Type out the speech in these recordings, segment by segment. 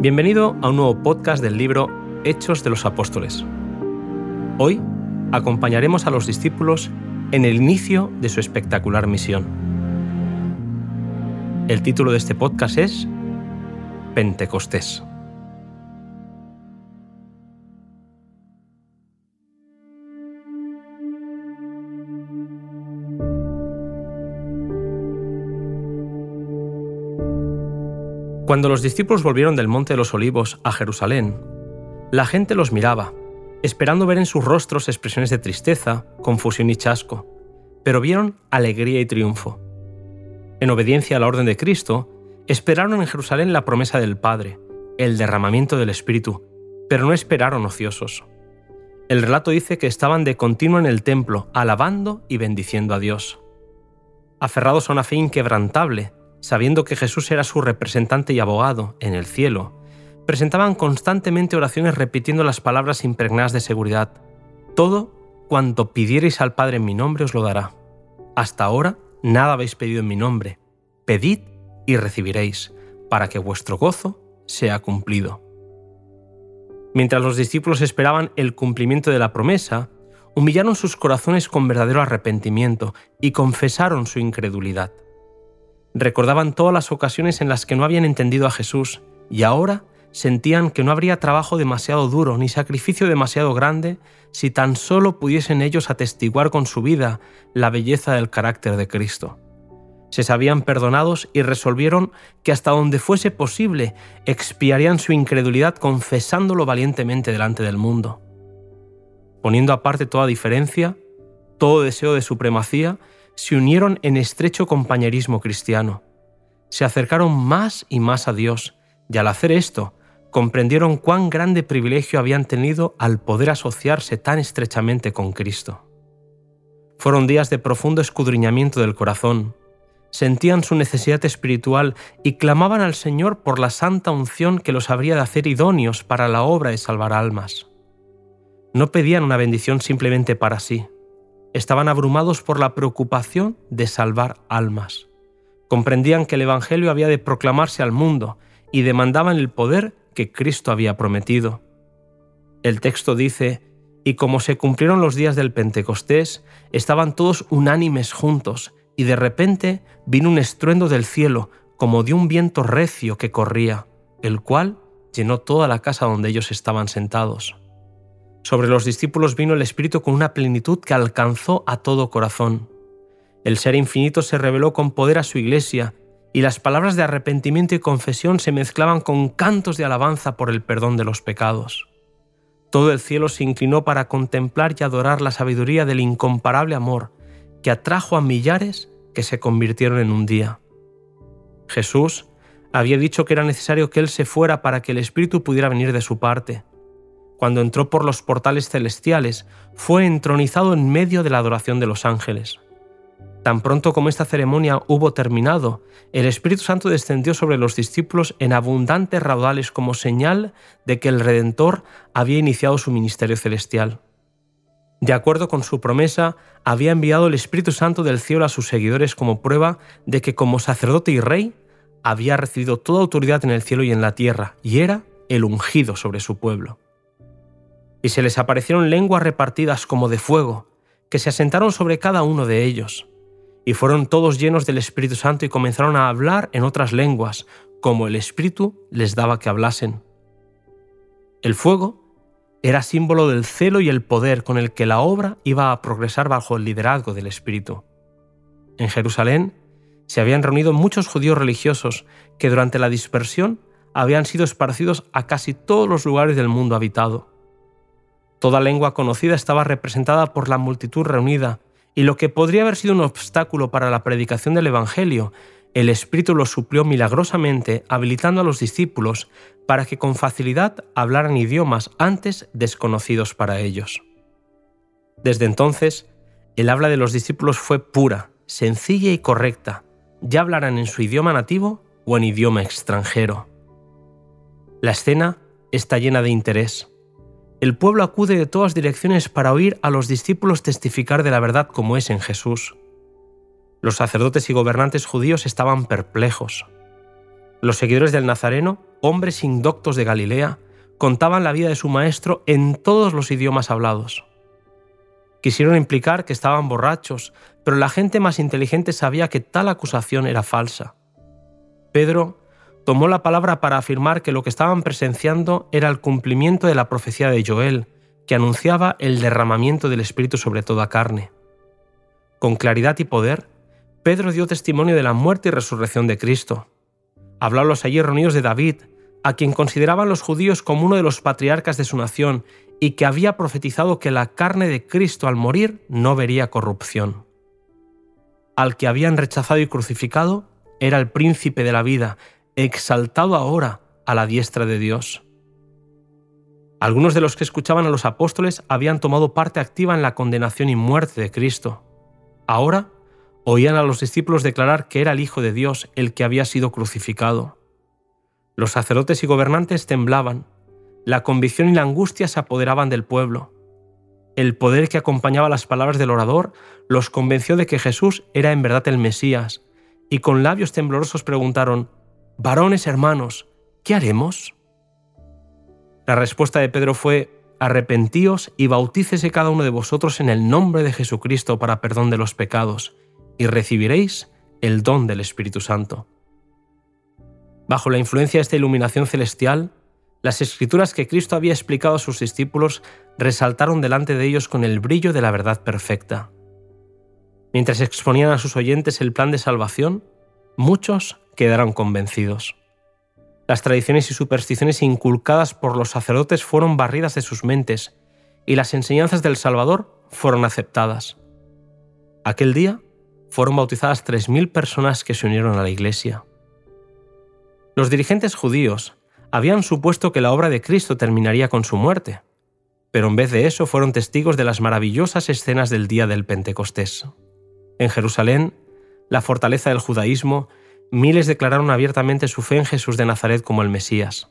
Bienvenido a un nuevo podcast del libro Hechos de los Apóstoles. Hoy acompañaremos a los discípulos en el inicio de su espectacular misión. El título de este podcast es Pentecostés. Cuando los discípulos volvieron del Monte de los Olivos a Jerusalén, la gente los miraba, esperando ver en sus rostros expresiones de tristeza, confusión y chasco, pero vieron alegría y triunfo. En obediencia a la orden de Cristo, esperaron en Jerusalén la promesa del Padre, el derramamiento del Espíritu, pero no esperaron ociosos. El relato dice que estaban de continuo en el templo, alabando y bendiciendo a Dios. Aferrados a una fe inquebrantable, sabiendo que Jesús era su representante y abogado en el cielo, presentaban constantemente oraciones repitiendo las palabras impregnadas de seguridad. Todo cuanto pidierais al Padre en mi nombre os lo dará. Hasta ahora nada habéis pedido en mi nombre. Pedid y recibiréis, para que vuestro gozo sea cumplido. Mientras los discípulos esperaban el cumplimiento de la promesa, humillaron sus corazones con verdadero arrepentimiento y confesaron su incredulidad. Recordaban todas las ocasiones en las que no habían entendido a Jesús y ahora sentían que no habría trabajo demasiado duro ni sacrificio demasiado grande si tan solo pudiesen ellos atestiguar con su vida la belleza del carácter de Cristo. Se sabían perdonados y resolvieron que hasta donde fuese posible expiarían su incredulidad confesándolo valientemente delante del mundo. Poniendo aparte toda diferencia, todo deseo de supremacía, se unieron en estrecho compañerismo cristiano. Se acercaron más y más a Dios, y al hacer esto, comprendieron cuán grande privilegio habían tenido al poder asociarse tan estrechamente con Cristo. Fueron días de profundo escudriñamiento del corazón. Sentían su necesidad espiritual y clamaban al Señor por la santa unción que los habría de hacer idóneos para la obra de salvar almas. No pedían una bendición simplemente para sí, estaban abrumados por la preocupación de salvar almas. Comprendían que el Evangelio había de proclamarse al mundo y demandaban el poder que Cristo había prometido. El texto dice, y como se cumplieron los días del Pentecostés, estaban todos unánimes juntos, y de repente vino un estruendo del cielo, como de un viento recio que corría, el cual llenó toda la casa donde ellos estaban sentados. Sobre los discípulos vino el Espíritu con una plenitud que alcanzó a todo corazón. El Ser infinito se reveló con poder a su iglesia, y las palabras de arrepentimiento y confesión se mezclaban con cantos de alabanza por el perdón de los pecados. Todo el cielo se inclinó para contemplar y adorar la sabiduría del incomparable amor que atrajo a millares que se convirtieron en un día. Jesús había dicho que era necesario que Él se fuera para que el Espíritu pudiera venir de su parte cuando entró por los portales celestiales, fue entronizado en medio de la adoración de los ángeles. Tan pronto como esta ceremonia hubo terminado, el Espíritu Santo descendió sobre los discípulos en abundantes raudales como señal de que el Redentor había iniciado su ministerio celestial. De acuerdo con su promesa, había enviado el Espíritu Santo del cielo a sus seguidores como prueba de que como sacerdote y rey había recibido toda autoridad en el cielo y en la tierra, y era el ungido sobre su pueblo y se les aparecieron lenguas repartidas como de fuego, que se asentaron sobre cada uno de ellos. Y fueron todos llenos del Espíritu Santo y comenzaron a hablar en otras lenguas, como el Espíritu les daba que hablasen. El fuego era símbolo del celo y el poder con el que la obra iba a progresar bajo el liderazgo del Espíritu. En Jerusalén se habían reunido muchos judíos religiosos que durante la dispersión habían sido esparcidos a casi todos los lugares del mundo habitado. Toda lengua conocida estaba representada por la multitud reunida, y lo que podría haber sido un obstáculo para la predicación del Evangelio, el Espíritu lo suplió milagrosamente, habilitando a los discípulos para que con facilidad hablaran idiomas antes desconocidos para ellos. Desde entonces, el habla de los discípulos fue pura, sencilla y correcta, ya hablaran en su idioma nativo o en idioma extranjero. La escena está llena de interés el pueblo acude de todas direcciones para oír a los discípulos testificar de la verdad como es en Jesús. Los sacerdotes y gobernantes judíos estaban perplejos. Los seguidores del Nazareno, hombres indoctos de Galilea, contaban la vida de su maestro en todos los idiomas hablados. Quisieron implicar que estaban borrachos, pero la gente más inteligente sabía que tal acusación era falsa. Pedro tomó la palabra para afirmar que lo que estaban presenciando era el cumplimiento de la profecía de Joel, que anunciaba el derramamiento del Espíritu sobre toda carne. Con claridad y poder, Pedro dio testimonio de la muerte y resurrección de Cristo. Habló a los allí reunidos de David, a quien consideraban los judíos como uno de los patriarcas de su nación y que había profetizado que la carne de Cristo al morir no vería corrupción. Al que habían rechazado y crucificado era el príncipe de la vida, exaltado ahora a la diestra de Dios. Algunos de los que escuchaban a los apóstoles habían tomado parte activa en la condenación y muerte de Cristo. Ahora oían a los discípulos declarar que era el Hijo de Dios el que había sido crucificado. Los sacerdotes y gobernantes temblaban, la convicción y la angustia se apoderaban del pueblo. El poder que acompañaba las palabras del orador los convenció de que Jesús era en verdad el Mesías, y con labios temblorosos preguntaron, Varones hermanos, ¿qué haremos? La respuesta de Pedro fue, Arrepentíos y bautícese cada uno de vosotros en el nombre de Jesucristo para perdón de los pecados, y recibiréis el don del Espíritu Santo. Bajo la influencia de esta iluminación celestial, las escrituras que Cristo había explicado a sus discípulos resaltaron delante de ellos con el brillo de la verdad perfecta. Mientras exponían a sus oyentes el plan de salvación, muchos quedaron convencidos. Las tradiciones y supersticiones inculcadas por los sacerdotes fueron barridas de sus mentes y las enseñanzas del Salvador fueron aceptadas. Aquel día fueron bautizadas 3.000 personas que se unieron a la Iglesia. Los dirigentes judíos habían supuesto que la obra de Cristo terminaría con su muerte, pero en vez de eso fueron testigos de las maravillosas escenas del día del Pentecostés. En Jerusalén, la fortaleza del judaísmo, miles declararon abiertamente su fe en Jesús de Nazaret como el Mesías.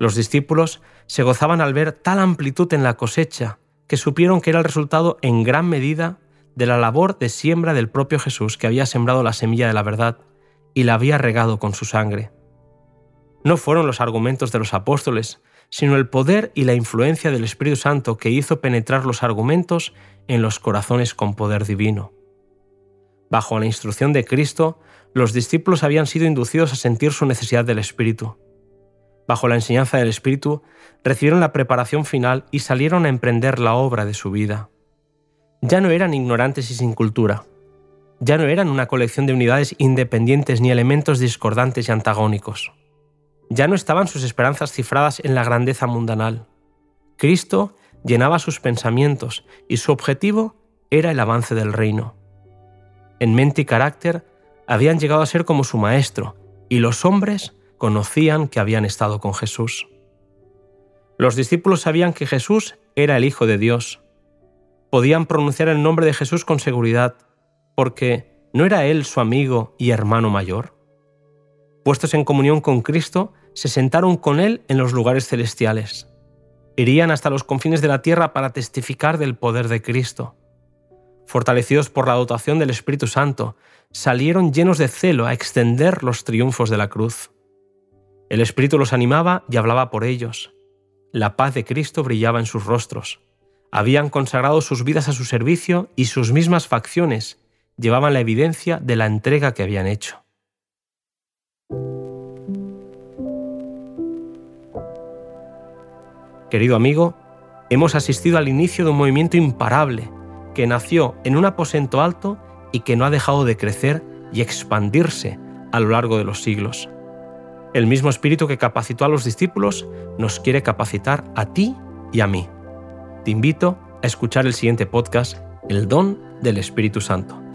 Los discípulos se gozaban al ver tal amplitud en la cosecha que supieron que era el resultado en gran medida de la labor de siembra del propio Jesús que había sembrado la semilla de la verdad y la había regado con su sangre. No fueron los argumentos de los apóstoles, sino el poder y la influencia del Espíritu Santo que hizo penetrar los argumentos en los corazones con poder divino. Bajo la instrucción de Cristo, los discípulos habían sido inducidos a sentir su necesidad del Espíritu. Bajo la enseñanza del Espíritu, recibieron la preparación final y salieron a emprender la obra de su vida. Ya no eran ignorantes y sin cultura. Ya no eran una colección de unidades independientes ni elementos discordantes y antagónicos. Ya no estaban sus esperanzas cifradas en la grandeza mundanal. Cristo llenaba sus pensamientos y su objetivo era el avance del reino. En mente y carácter habían llegado a ser como su maestro y los hombres conocían que habían estado con Jesús. Los discípulos sabían que Jesús era el Hijo de Dios. Podían pronunciar el nombre de Jesús con seguridad, porque ¿no era Él su amigo y hermano mayor? puestos en comunión con Cristo, se sentaron con Él en los lugares celestiales. Irían hasta los confines de la tierra para testificar del poder de Cristo. Fortalecidos por la dotación del Espíritu Santo, salieron llenos de celo a extender los triunfos de la cruz. El Espíritu los animaba y hablaba por ellos. La paz de Cristo brillaba en sus rostros. Habían consagrado sus vidas a su servicio y sus mismas facciones llevaban la evidencia de la entrega que habían hecho. Querido amigo, hemos asistido al inicio de un movimiento imparable que nació en un aposento alto y que no ha dejado de crecer y expandirse a lo largo de los siglos. El mismo espíritu que capacitó a los discípulos nos quiere capacitar a ti y a mí. Te invito a escuchar el siguiente podcast, El don del Espíritu Santo.